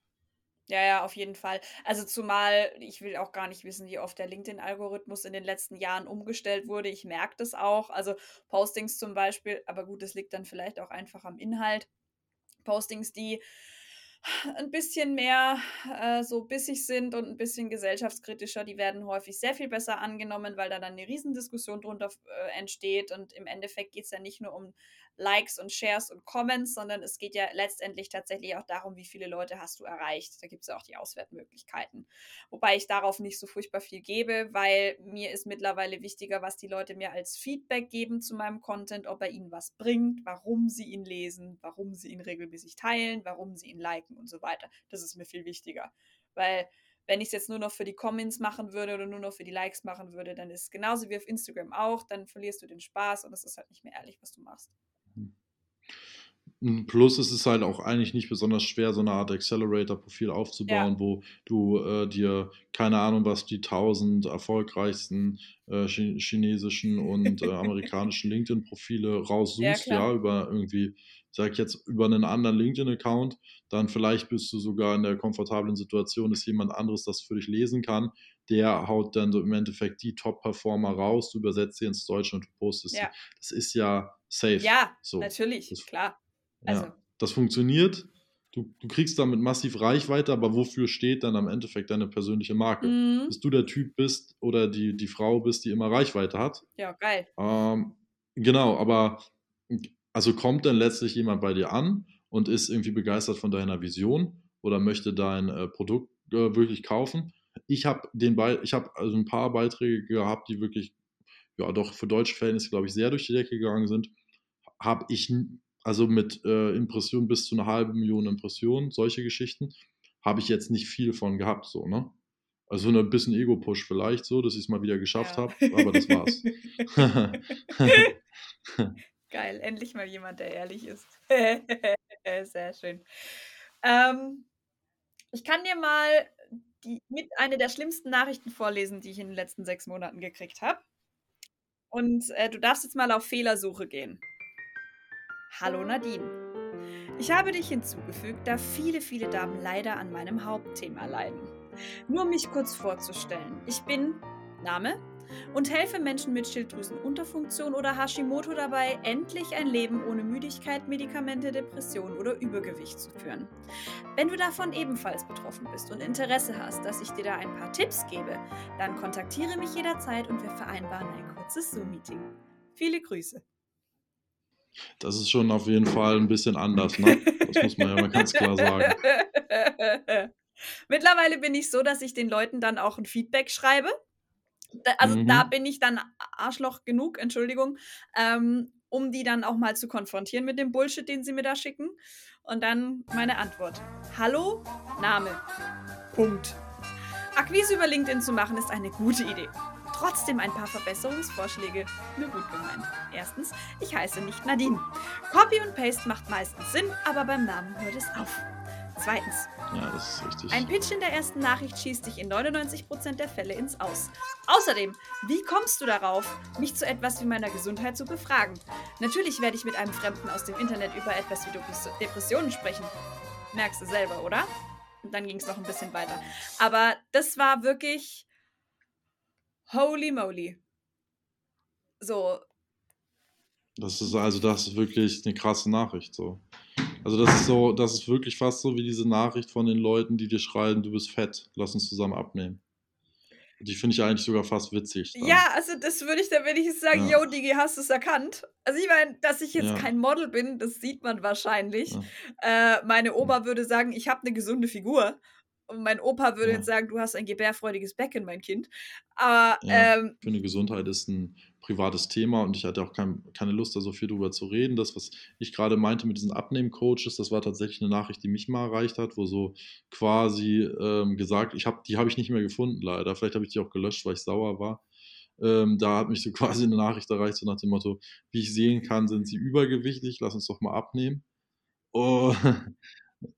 ja, ja, auf jeden Fall. Also zumal, ich will auch gar nicht wissen, wie oft der LinkedIn-Algorithmus in den letzten Jahren umgestellt wurde. Ich merke das auch. Also Postings zum Beispiel, aber gut, das liegt dann vielleicht auch einfach am Inhalt. Postings, die ein bisschen mehr äh, so bissig sind und ein bisschen gesellschaftskritischer, die werden häufig sehr viel besser angenommen, weil da dann eine Riesendiskussion drunter äh, entsteht. Und im Endeffekt geht es ja nicht nur um Likes und Shares und Comments, sondern es geht ja letztendlich tatsächlich auch darum, wie viele Leute hast du erreicht. Da gibt es ja auch die Auswertmöglichkeiten. Wobei ich darauf nicht so furchtbar viel gebe, weil mir ist mittlerweile wichtiger, was die Leute mir als Feedback geben zu meinem Content, ob er ihnen was bringt, warum sie ihn lesen, warum sie ihn regelmäßig teilen, warum sie ihn liken und so weiter. Das ist mir viel wichtiger. Weil wenn ich es jetzt nur noch für die Comments machen würde oder nur noch für die Likes machen würde, dann ist es genauso wie auf Instagram auch, dann verlierst du den Spaß und es ist halt nicht mehr ehrlich, was du machst. Plus es ist halt auch eigentlich nicht besonders schwer, so eine Art Accelerator-Profil aufzubauen, ja. wo du äh, dir, keine Ahnung, was die tausend erfolgreichsten äh, chinesischen und äh, amerikanischen LinkedIn-Profile raussuchst, ja, ja, über irgendwie sag ich jetzt, über einen anderen LinkedIn-Account, dann vielleicht bist du sogar in der komfortablen Situation, dass jemand anderes das für dich lesen kann. Der haut dann im Endeffekt die Top-Performer raus, du übersetzt sie ins Deutsche und du postest ja. sie. Das ist ja safe. Ja, so. natürlich, das, klar. Also. Ja, das funktioniert. Du, du kriegst damit massiv Reichweite, aber wofür steht dann am Endeffekt deine persönliche Marke? Mhm. Dass du der Typ bist oder die, die Frau bist, die immer Reichweite hat. Ja, geil. Ähm, genau, aber also kommt dann letztlich jemand bei dir an und ist irgendwie begeistert von deiner Vision oder möchte dein äh, Produkt äh, wirklich kaufen. Ich habe den Be ich habe also ein paar Beiträge gehabt, die wirklich ja doch für deutsche Verhältnisse glaube ich sehr durch die Decke gegangen sind. Habe ich also mit äh, Impressionen bis zu einer halben Million Impressionen, solche Geschichten, habe ich jetzt nicht viel von gehabt so, ne? Also ein bisschen Ego-Push vielleicht so, dass ich es mal wieder geschafft ja. habe, aber das war's. Geil, endlich mal jemand, der ehrlich ist. Sehr schön. Ähm, ich kann dir mal die, mit eine der schlimmsten Nachrichten vorlesen, die ich in den letzten sechs Monaten gekriegt habe. Und äh, du darfst jetzt mal auf Fehlersuche gehen. Hallo Nadine. Ich habe dich hinzugefügt, da viele, viele Damen leider an meinem Hauptthema leiden. Nur um mich kurz vorzustellen. Ich bin Name und helfe Menschen mit Schilddrüsenunterfunktion oder Hashimoto dabei, endlich ein Leben ohne Müdigkeit, Medikamente, Depression oder Übergewicht zu führen. Wenn du davon ebenfalls betroffen bist und Interesse hast, dass ich dir da ein paar Tipps gebe, dann kontaktiere mich jederzeit und wir vereinbaren ein kurzes Zoom-Meeting. Viele Grüße. Das ist schon auf jeden Fall ein bisschen anders, ne? Das muss man ja mal ganz klar sagen. Mittlerweile bin ich so, dass ich den Leuten dann auch ein Feedback schreibe also mhm. da bin ich dann Arschloch genug, Entschuldigung, ähm, um die dann auch mal zu konfrontieren mit dem Bullshit, den sie mir da schicken. Und dann meine Antwort. Hallo, Name. Punkt. Akquise über LinkedIn zu machen ist eine gute Idee. Trotzdem ein paar Verbesserungsvorschläge. Nur gut gemeint. Erstens, ich heiße nicht Nadine. Copy und Paste macht meistens Sinn, aber beim Namen hört es auf. Zweitens. Ja, das ist richtig. Ein Pitch in der ersten Nachricht schießt dich in 99% der Fälle ins Aus. Außerdem, wie kommst du darauf, mich zu etwas wie meiner Gesundheit zu befragen? Natürlich werde ich mit einem Fremden aus dem Internet über etwas wie Depressionen sprechen. Merkst du selber, oder? Und dann ging es noch ein bisschen weiter. Aber das war wirklich. Holy moly. So. Das ist also, das ist wirklich eine krasse Nachricht, so. Also das ist so, das ist wirklich fast so wie diese Nachricht von den Leuten, die dir schreiben, du bist fett, lass uns zusammen abnehmen. Die finde ich eigentlich sogar fast witzig. Dann. Ja, also das würde ich dann wenigstens sagen, ja. yo, Digi, hast du es erkannt? Also ich meine, dass ich jetzt ja. kein Model bin, das sieht man wahrscheinlich. Ja. Äh, meine Oma würde sagen, ich habe eine gesunde Figur. Und mein Opa würde jetzt sagen, du hast ein gebärfreudiges Becken, mein Kind. Aber ähm, für eine Gesundheit ist ein privates Thema und ich hatte auch kein, keine Lust, da so viel drüber zu reden. Das, was ich gerade meinte mit diesen Abnehmen-Coaches, das war tatsächlich eine Nachricht, die mich mal erreicht hat, wo so quasi ähm, gesagt, ich hab, die habe ich nicht mehr gefunden, leider. Vielleicht habe ich die auch gelöscht, weil ich sauer war. Ähm, da hat mich so quasi eine Nachricht erreicht, so nach dem Motto, wie ich sehen kann, sind sie übergewichtig, lass uns doch mal abnehmen. Oh,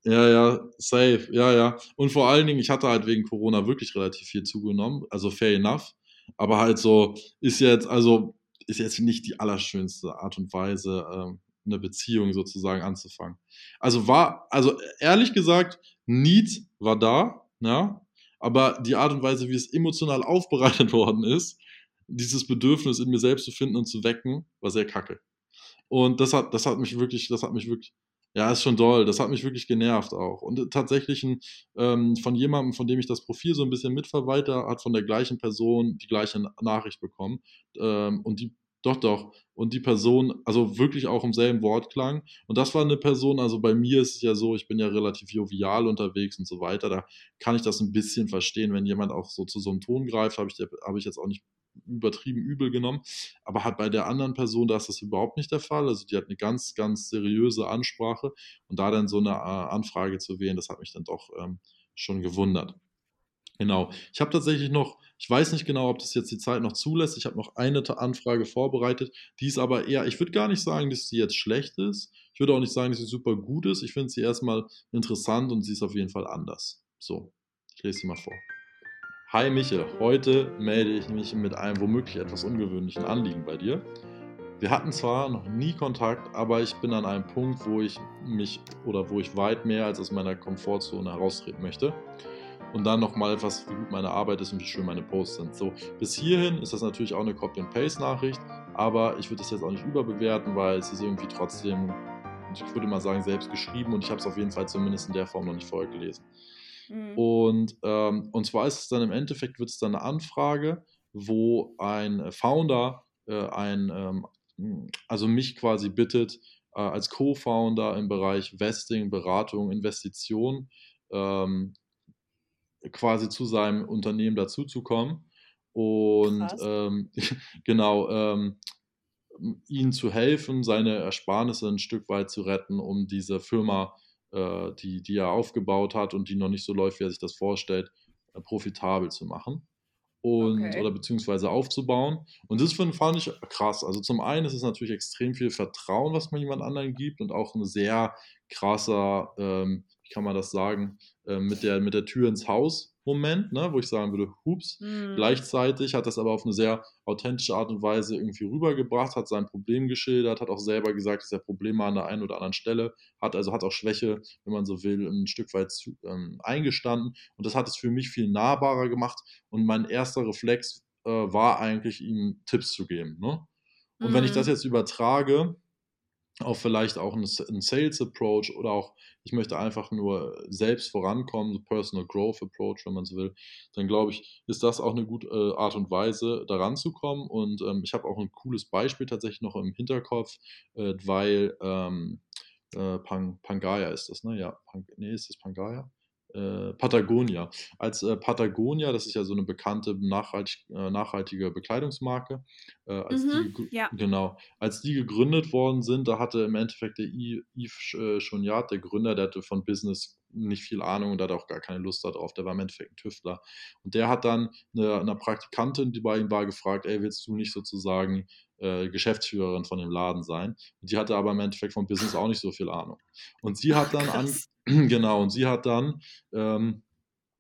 ja, ja, safe, ja, ja. Und vor allen Dingen, ich hatte halt wegen Corona wirklich relativ viel zugenommen, also fair enough. Aber halt so, ist jetzt, also, ist jetzt nicht die allerschönste Art und Weise, ähm, eine Beziehung sozusagen anzufangen. Also war, also ehrlich gesagt, Need war da, ja, aber die Art und Weise, wie es emotional aufbereitet worden ist, dieses Bedürfnis in mir selbst zu finden und zu wecken, war sehr kacke. Und das hat, das hat mich wirklich, das hat mich wirklich ja, ist schon doll. Das hat mich wirklich genervt auch. Und äh, tatsächlich ein, ähm, von jemandem, von dem ich das Profil so ein bisschen mitverwalte, hat von der gleichen Person die gleiche Nachricht bekommen. Ähm, und die Doch, doch. Und die Person, also wirklich auch im selben Wortklang. Und das war eine Person, also bei mir ist es ja so, ich bin ja relativ jovial unterwegs und so weiter. Da kann ich das ein bisschen verstehen, wenn jemand auch so zu so einem Ton greift, habe ich, hab ich jetzt auch nicht übertrieben übel genommen. Aber hat bei der anderen Person, da ist das überhaupt nicht der Fall. Also die hat eine ganz, ganz seriöse Ansprache. Und da dann so eine äh, Anfrage zu wählen, das hat mich dann doch ähm, schon gewundert. Genau. Ich habe tatsächlich noch, ich weiß nicht genau, ob das jetzt die Zeit noch zulässt. Ich habe noch eine Anfrage vorbereitet. Die ist aber eher, ich würde gar nicht sagen, dass sie jetzt schlecht ist. Ich würde auch nicht sagen, dass sie super gut ist. Ich finde sie erstmal interessant und sie ist auf jeden Fall anders. So, ich lese sie mal vor. Hi Michel, heute melde ich mich mit einem womöglich etwas ungewöhnlichen Anliegen bei dir. Wir hatten zwar noch nie Kontakt, aber ich bin an einem Punkt, wo ich mich oder wo ich weit mehr als aus meiner Komfortzone heraustreten möchte und dann nochmal etwas, wie gut meine Arbeit ist und wie schön meine Posts sind. So, bis hierhin ist das natürlich auch eine Copy-and-Paste-Nachricht, aber ich würde das jetzt auch nicht überbewerten, weil es ist irgendwie trotzdem, ich würde mal sagen, selbst geschrieben und ich habe es auf jeden Fall zumindest in der Form noch nicht vorher gelesen. Mhm. Und, ähm, und zwar ist es dann im Endeffekt, wird es dann eine Anfrage, wo ein Founder äh, ein, ähm, also mich quasi bittet, äh, als Co-Founder im Bereich Vesting, Beratung, Investition ähm, quasi zu seinem Unternehmen dazuzukommen und ähm, genau ähm, ihnen zu helfen, seine Ersparnisse ein Stück weit zu retten, um diese Firma, äh, die, die er aufgebaut hat und die noch nicht so läuft, wie er sich das vorstellt, äh, profitabel zu machen und okay. oder beziehungsweise aufzubauen. Und das fand ich krass. Also zum einen ist es natürlich extrem viel Vertrauen, was man jemand anderen gibt und auch ein sehr krasser, ähm, wie kann man das sagen, äh, mit, der, mit der Tür ins Haus Moment, ne, wo ich sagen würde, hups. Mhm. Gleichzeitig hat das aber auf eine sehr authentische Art und Weise irgendwie rübergebracht, hat sein Problem geschildert, hat auch selber gesagt, dass er Probleme an der einen oder anderen Stelle hat, also hat auch Schwäche, wenn man so will, ein Stück weit zu, ähm, eingestanden. Und das hat es für mich viel nahbarer gemacht. Und mein erster Reflex äh, war eigentlich, ihm Tipps zu geben. Ne? Und mhm. wenn ich das mhm. jetzt übertrage, auf vielleicht auch einen Sales Approach oder auch, ich möchte einfach nur selbst vorankommen, Personal Growth Approach, wenn man so will, dann glaube ich, ist das auch eine gute äh, Art und Weise, daran zu kommen. Und ähm, ich habe auch ein cooles Beispiel tatsächlich noch im Hinterkopf, äh, weil ähm, äh, Pang, Pangaya ist das, ne? Ja, Pang, nee, ist das Pangaya? Äh, Patagonia. Als äh, Patagonia, das ist ja so eine bekannte nachhaltig, äh, nachhaltige Bekleidungsmarke, äh, als mhm, die, ja. genau, als die gegründet worden sind, da hatte im Endeffekt der Yves äh, Choniat, der Gründer, der hatte von Business nicht viel Ahnung und hatte auch gar keine Lust darauf. Der war im Endeffekt ein Tüftler. Und der hat dann eine, eine Praktikantin, die bei ihm war, gefragt, ey, willst du nicht sozusagen äh, Geschäftsführerin von dem Laden sein? Und die hatte aber im Endeffekt vom Business auch nicht so viel Ahnung. Und sie hat dann an, genau, und sie hat dann, ähm,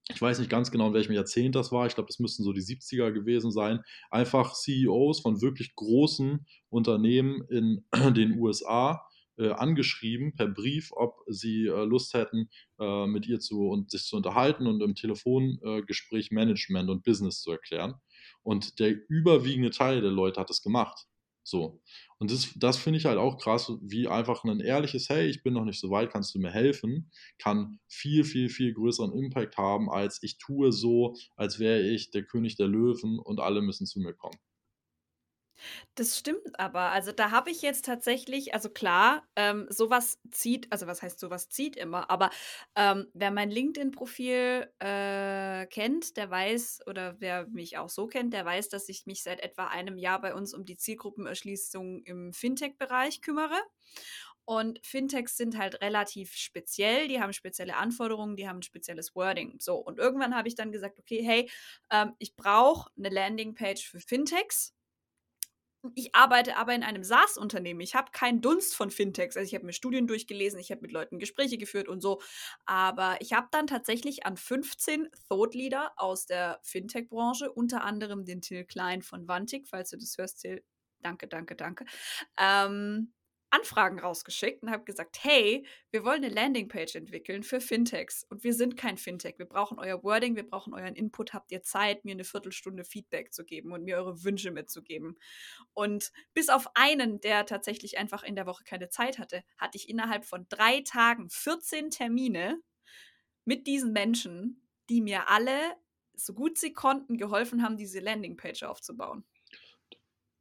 ich weiß nicht ganz genau, in welchem Jahrzehnt das war, ich glaube, das müssten so die 70er gewesen sein, einfach CEOs von wirklich großen Unternehmen in den USA äh, angeschrieben per Brief, ob sie äh, Lust hätten, äh, mit ihr zu und sich zu unterhalten und im Telefongespräch Management und Business zu erklären. Und der überwiegende Teil der Leute hat es gemacht. So. Und das, das finde ich halt auch krass, wie einfach ein ehrliches, hey, ich bin noch nicht so weit, kannst du mir helfen, kann viel, viel, viel größeren Impact haben, als ich tue so, als wäre ich der König der Löwen und alle müssen zu mir kommen. Das stimmt aber. Also, da habe ich jetzt tatsächlich also klar, ähm, so zieht also, was heißt, sowas zieht immer, aber, ähm, wer mein LinkedIn-Profil, äh, kennt, der weiß oder wer mich auch so kennt, der weiß, dass ich mich seit etwa einem Jahr bei uns um die Zielgruppenerschließung im Fintech-Bereich kümmere. Und Fintechs sind halt relativ speziell, die haben spezielle Anforderungen, die haben 'n spezielles Wording. So, und irgendwann habe ich dann gesagt: „Okay, hey, ähm, ich brauche eine Landingpage für Fintechs.“ Ich arbeite aber in einem SaaS-Unternehmen. Ich habe keinen Dunst von Fintechs. Also ich habe mir Studien durchgelesen, ich habe mit Leuten Gespräche geführt und so. Aber ich habe dann tatsächlich an 15 Thought Leader aus der Fintech-Branche, unter anderem den Till Klein von Vantik, falls du das hörst, Till. Danke, danke, danke. Ähm, Anfragen rausgeschickt und habe gesagt, hey, wir wollen eine Landingpage entwickeln für Fintechs und wir sind kein Fintech. Wir brauchen euer Wording, wir brauchen euren Input. Habt ihr Zeit, mir eine Viertelstunde Feedback zu geben und mir eure Wünsche mitzugeben? Und bis auf einen, der tatsächlich einfach in der Woche keine Zeit hatte, hatte ich innerhalb von drei Tagen 14 Termine mit diesen Menschen, die mir alle, so gut sie konnten, geholfen haben, diese Landingpage aufzubauen.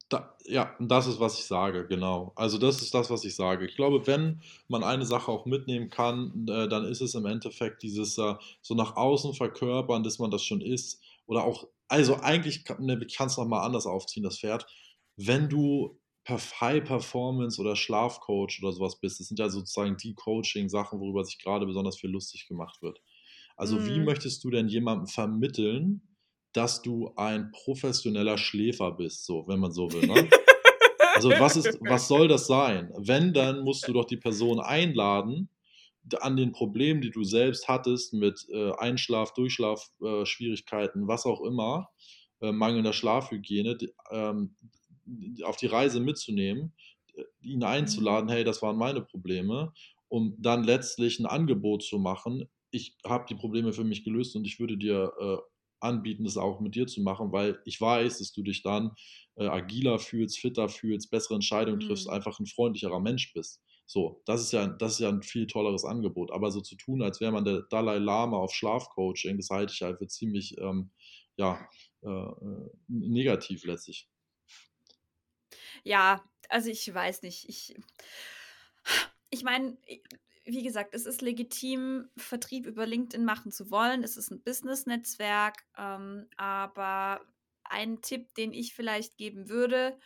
Da, ja, das ist, was ich sage, genau. Also das ist das, was ich sage. Ich glaube, wenn man eine Sache auch mitnehmen kann, äh, dann ist es im Endeffekt dieses äh, so nach außen verkörpern, dass man das schon ist. Oder auch, also eigentlich kann ne, es nochmal anders aufziehen, das Pferd. Wenn du High Performance oder Schlafcoach oder sowas bist, das sind ja sozusagen die Coaching-Sachen, worüber sich gerade besonders viel lustig gemacht wird. Also mm. wie mhm. möchtest du denn jemandem vermitteln, dass du ein professioneller Schläfer bist, so, wenn man so will. Ne? Also was, ist, was soll das sein? Wenn, dann musst du doch die Person einladen, an den Problemen, die du selbst hattest, mit äh, Einschlaf, Durchschlafschwierigkeiten, äh, was auch immer, äh, mangelnder Schlafhygiene, die, ähm, auf die Reise mitzunehmen, äh, ihn einzuladen, hey, das waren meine Probleme, um dann letztlich ein Angebot zu machen. Ich habe die Probleme für mich gelöst und ich würde dir äh, anbieten, das auch mit dir zu machen, weil ich weiß, dass du dich dann äh, agiler fühlst, fitter fühlst, bessere Entscheidungen mhm. triffst, einfach ein freundlicherer Mensch bist. So, das ist ja, das ist ja ein viel tolleres Angebot. Aber so zu tun, als wäre man der Dalai Lama auf Schlafcoaching, das halte ich halt für ziemlich, ähm, ja, äh, äh negativ letztlich. Ja, also ich weiß nicht. Ich, ich meine, wie gesagt, es ist legitim, Vertrieb über LinkedIn machen zu wollen. Es ist ein Business-Netzwerk. Ähm, aber ein Tipp, den ich vielleicht geben würde,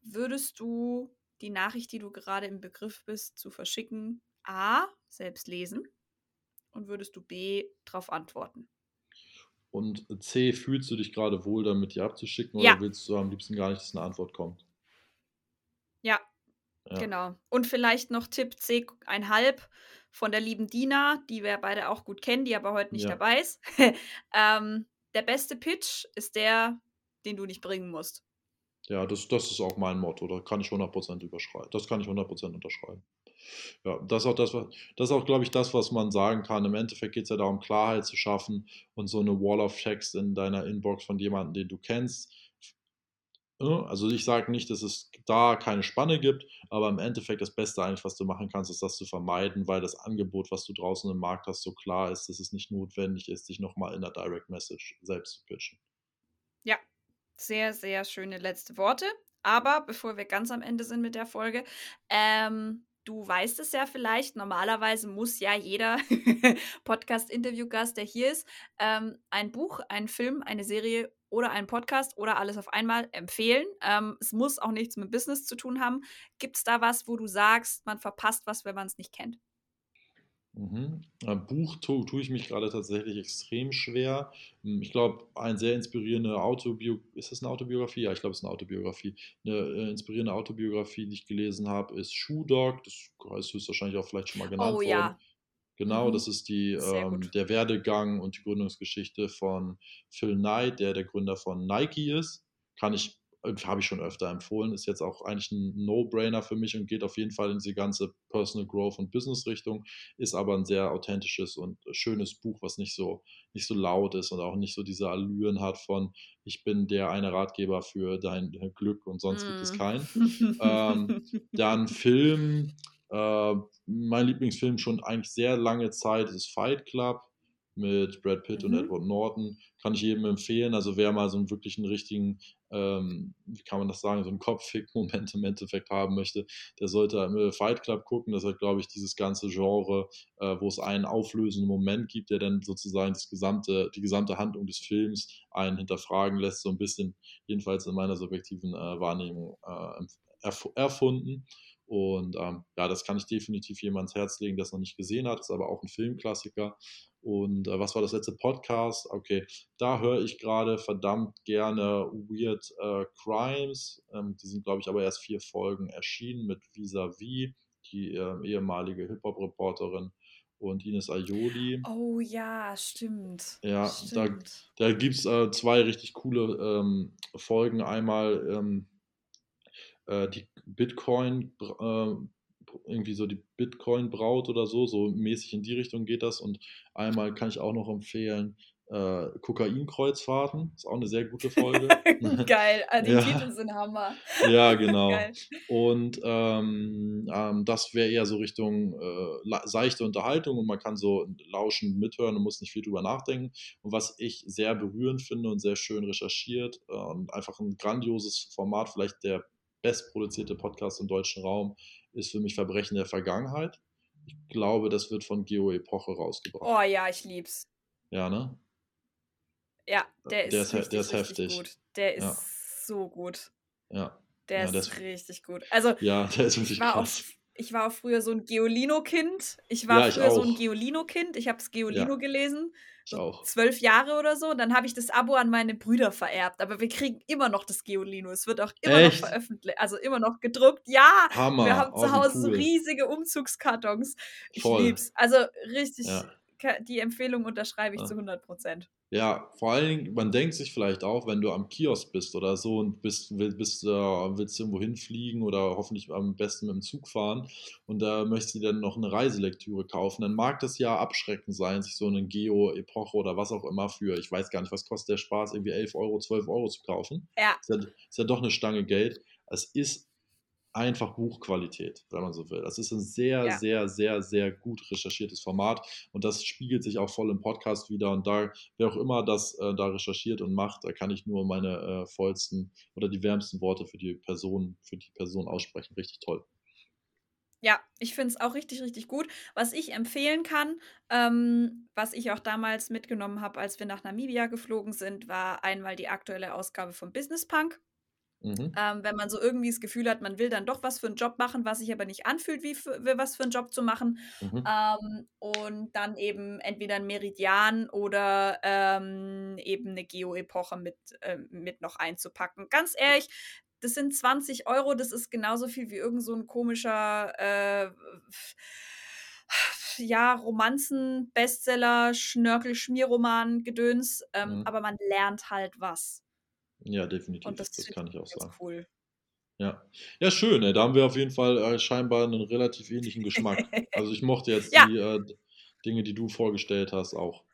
würdest du die Nachricht, die du gerade im Begriff bist, zu verschicken, A, selbst lesen und würdest du B, darauf antworten? Und C, fühlst du dich gerade wohl damit, die abzuschicken ja. oder willst du am liebsten gar nicht, dass eine Antwort kommt? Ja, ja. Genau. Und vielleicht noch Tipp C1,5 von der lieben Dina, die wir beide auch gut kennen, die aber heute nicht ja. dabei ist. ähm, der beste Pitch ist der, den du nicht bringen musst. Ja, das, das ist auch mein Motto. Da kann ich 100% überschreiben. Das kann ich 100% unterschreiben. Ja, das ist auch, das, das ist auch, glaube ich, das, was man sagen kann. Im Endeffekt geht es ja darum, Klarheit zu schaffen und so eine Wall of Text in deiner Inbox von jemandem, den du kennst? Also ich sage nicht, dass es da keine Spanne gibt, aber im Endeffekt das Beste eigentlich, was du machen kannst, ist das zu vermeiden, weil das Angebot, was du draußen im Markt hast, so klar ist, dass es nicht notwendig ist, dich nochmal in der Direct Message selbst zu pitchen. Ja, sehr, sehr schöne letzte Worte. Aber bevor wir ganz am Ende sind mit der Folge, ähm, du weißt es ja vielleicht, normalerweise muss ja jeder Podcast-Interview-Gast, der hier ist, ähm, ein Buch, einen Film, eine Serie oder einen Podcast oder alles auf einmal empfehlen. Ähm, es muss auch nichts mit Business zu tun haben. Gibt es da was, wo du sagst, man verpasst was, wenn man es nicht kennt? Mhm. Buch tue, tue ich mich gerade tatsächlich extrem schwer. Hm, ich glaube, eine sehr inspirierende Autobiografie, ist das eine Autobiografie? Ja, ich glaube, es ist eine Autobiografie. Eine äh, inspirierende Autobiografie, die ich gelesen habe, ist Shoe Dog. Das ist höchstwahrscheinlich auch vielleicht schon mal genannt oh, worden. Ja. Genau, mhm. das ist die, ähm, der Werdegang und die Gründungsgeschichte von Phil Knight, der der Gründer von Nike ist. Kann ich, äh, habe ich schon öfter empfohlen, ist jetzt auch eigentlich ein No-Brainer für mich und geht auf jeden Fall in die ganze Personal Growth und Business Richtung, ist aber ein sehr authentisches und schönes Buch, was nicht so, nicht so laut ist und auch nicht so diese Allüren hat von, ich bin der eine Ratgeber für dein Glück und sonst mm. gibt es mhm. keinen. ähm, dann Film, äh, mein Lieblingsfilm schon eigentlich sehr lange Zeit ist Fight Club mit Brad Pitt mhm. und Edward Norton. Kann ich jedem empfehlen. Also wer mal so einen wirklichen richtigen, ähm, wie kann man das sagen, so einen Kopffick-Moment im Endeffekt haben möchte, der sollte äh, Fight Club gucken. Das hat, glaube ich, dieses ganze Genre, äh, wo es einen auflösenden Moment gibt, der dann sozusagen das gesamte, die gesamte Handlung des Films einen hinterfragen lässt, so ein bisschen, jedenfalls in meiner subjektiven äh, Wahrnehmung, äh, erf erfunden. Und ähm, ja, das kann ich definitiv jemand ans Herz legen, der es noch nicht gesehen hat. Ist aber auch ein Filmklassiker. Und äh, was war das letzte Podcast? Okay, da höre ich gerade verdammt gerne Weird äh, Crimes. Ähm, die sind, glaube ich, aber erst vier Folgen erschienen mit Vis-a-vis, die äh, ehemalige Hip-Hop-Reporterin und Ines Ayoli. Oh ja, stimmt. Ja, stimmt. da, da gibt es äh, zwei richtig coole ähm, Folgen. Einmal ähm, äh, die Bitcoin, äh, irgendwie so die Bitcoin-Braut oder so, so mäßig in die Richtung geht das. Und einmal kann ich auch noch empfehlen, äh, Kokainkreuzfahrten. Ist auch eine sehr gute Folge. Geil, ah, die ja. Titel sind Hammer. Ja, genau. Geil. Und ähm, ähm, das wäre eher so Richtung äh, seichte Unterhaltung und man kann so lauschen, mithören und muss nicht viel drüber nachdenken. Und was ich sehr berührend finde und sehr schön recherchiert äh, und einfach ein grandioses Format, vielleicht der bestproduzierte Podcast im deutschen Raum, ist für mich Verbrechen der Vergangenheit. Ich glaube, das wird von Geo Epoche rausgebracht. Oh ja, ich lieb's. Ja, ne? Ja, der ist, der ist, richtig, der ist heftig. gut. Der ist ja. so gut. Ja. Der ja, ist richtig gut. Also, ja, der ist wirklich krass. Auch, ich war früher so ein Geolino-Kind. Ich war ja, ich früher auch. so ein Geolino-Kind. Ich habe es Geolino gelesen. So auch. zwölf Jahre oder so. Dann habe ich das Abo an meine Brüder vererbt. Aber wir kriegen immer noch das Geolino. Es wird auch immer Echt? noch veröffentlicht, also immer noch gedruckt. Ja, Hammer. wir haben zu Hause cool. so riesige Umzugskartons. Ich Voll. lieb's. Also richtig, ja. Die Empfehlung unterschreibe ich ja. zu 100 Prozent. Ja, vor allen Dingen, man denkt sich vielleicht auch, wenn du am Kiosk bist oder so und bist, bist, äh, willst irgendwo hinfliegen oder hoffentlich am besten mit dem Zug fahren und da möchtest du dann noch eine Reiselektüre kaufen, dann mag das ja abschreckend sein, sich so eine Geo-Epoche oder was auch immer für, ich weiß gar nicht, was kostet der Spaß, irgendwie 11 Euro, 12 Euro zu kaufen. Ja. Ist ja, ist ja doch eine Stange Geld. Es ist einfach Buchqualität, wenn man so will. Das ist ein sehr, ja. sehr, sehr, sehr gut recherchiertes Format und das spiegelt sich auch voll im Podcast wieder. Und da, wer auch immer das äh, da recherchiert und macht, da kann ich nur meine äh, vollsten oder die wärmsten Worte für die Person, für die Person aussprechen. Richtig toll. Ja, ich finde es auch richtig, richtig gut. Was ich empfehlen kann, ähm, was ich auch damals mitgenommen habe, als wir nach Namibia geflogen sind, war einmal die aktuelle Ausgabe von Business Punk. Mhm. Ähm, wenn man so irgendwie das Gefühl hat, man will dann doch was für einen Job machen, was sich aber nicht anfühlt, wie für, was für einen Job zu machen. Mhm. Ähm, und dann eben entweder ein Meridian oder ähm, eben eine Geo-Epoche mit, äh, mit noch einzupacken. Ganz ehrlich, das sind 20 Euro, das ist genauso viel wie irgend so ein komischer äh, ja, Romanzen, Bestseller, Schnörkel, Schmierroman, Gedöns, ähm, mhm. aber man lernt halt was. Ja, definitiv. Das, das, kann ich auch sagen. Cool. Ja. ja, schön. Ey. Da haben wir auf jeden Fall äh, scheinbar einen relativ ähnlichen Geschmack. also ich mochte jetzt ja. die äh, Dinge, die du vorgestellt hast, auch.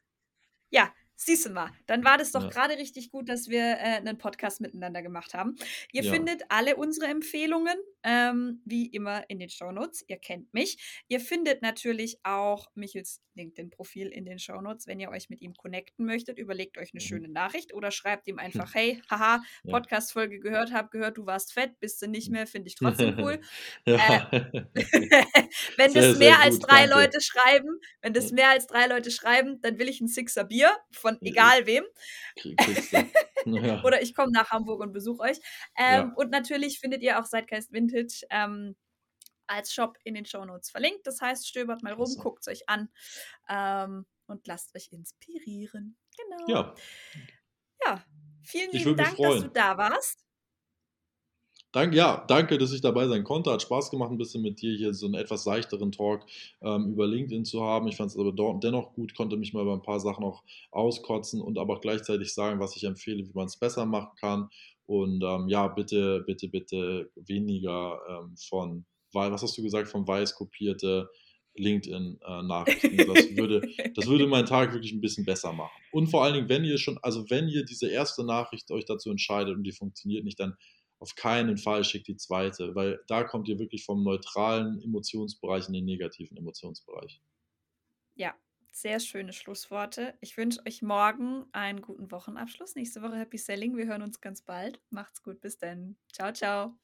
Ja, Siehst du mal, dann war das doch ja. gerade richtig gut, dass wir äh, einen Podcast miteinander gemacht haben. Ihr ja. findet alle unsere Empfehlungen, ähm, wie immer, in den Shownotes. Ihr kennt mich. Ihr findet natürlich auch Michels LinkedIn-Profil in den Shownotes. Wenn ihr euch mit ihm connecten möchtet, überlegt euch eine mhm. schöne Nachricht oder schreibt ihm einfach, hey, haha, Podcast-Folge gehört, hab gehört, du warst fett, bist du nicht mehr, finde ich trotzdem cool. äh, wenn sehr, das mehr als drei danke. Leute schreiben, wenn das mehr als drei Leute schreiben, dann will ich ein Sixer Bier von egal wem. ja. Oder ich komme nach Hamburg und besuche euch. Ähm, ja. Und natürlich findet ihr auch Zeitgeist Vintage ähm, als Shop in den Shownotes verlinkt. Das heißt, stöbert mal rum, also. guckt es euch an ähm, und lasst euch inspirieren. Genau. Ja. Ja, vielen lieben Dank, dass du da warst. Danke, ja, danke, dass ich dabei sein konnte. Hat Spaß gemacht, ein bisschen mit dir hier so einen etwas seichteren Talk ähm, über LinkedIn zu haben. Ich fand es aber dennoch gut, konnte mich mal über ein paar Sachen auch auskotzen und aber auch gleichzeitig sagen, was ich empfehle, wie man es besser machen kann. Und ähm, ja, bitte, bitte, bitte weniger ähm, von, was hast du gesagt, von weiß kopierte LinkedIn-Nachrichten. Äh, das, würde, das würde meinen Tag wirklich ein bisschen besser machen. Und vor allen Dingen, wenn ihr schon, also wenn ihr diese erste Nachricht euch dazu entscheidet und die funktioniert nicht, dann auf keinen Fall schickt die zweite, weil da kommt ihr wirklich vom neutralen Emotionsbereich in den negativen Emotionsbereich. Ja, sehr schöne Schlussworte. Ich wünsche euch morgen einen guten Wochenabschluss. Nächste Woche Happy Selling. Wir hören uns ganz bald. Macht's gut. Bis dann. Ciao, ciao.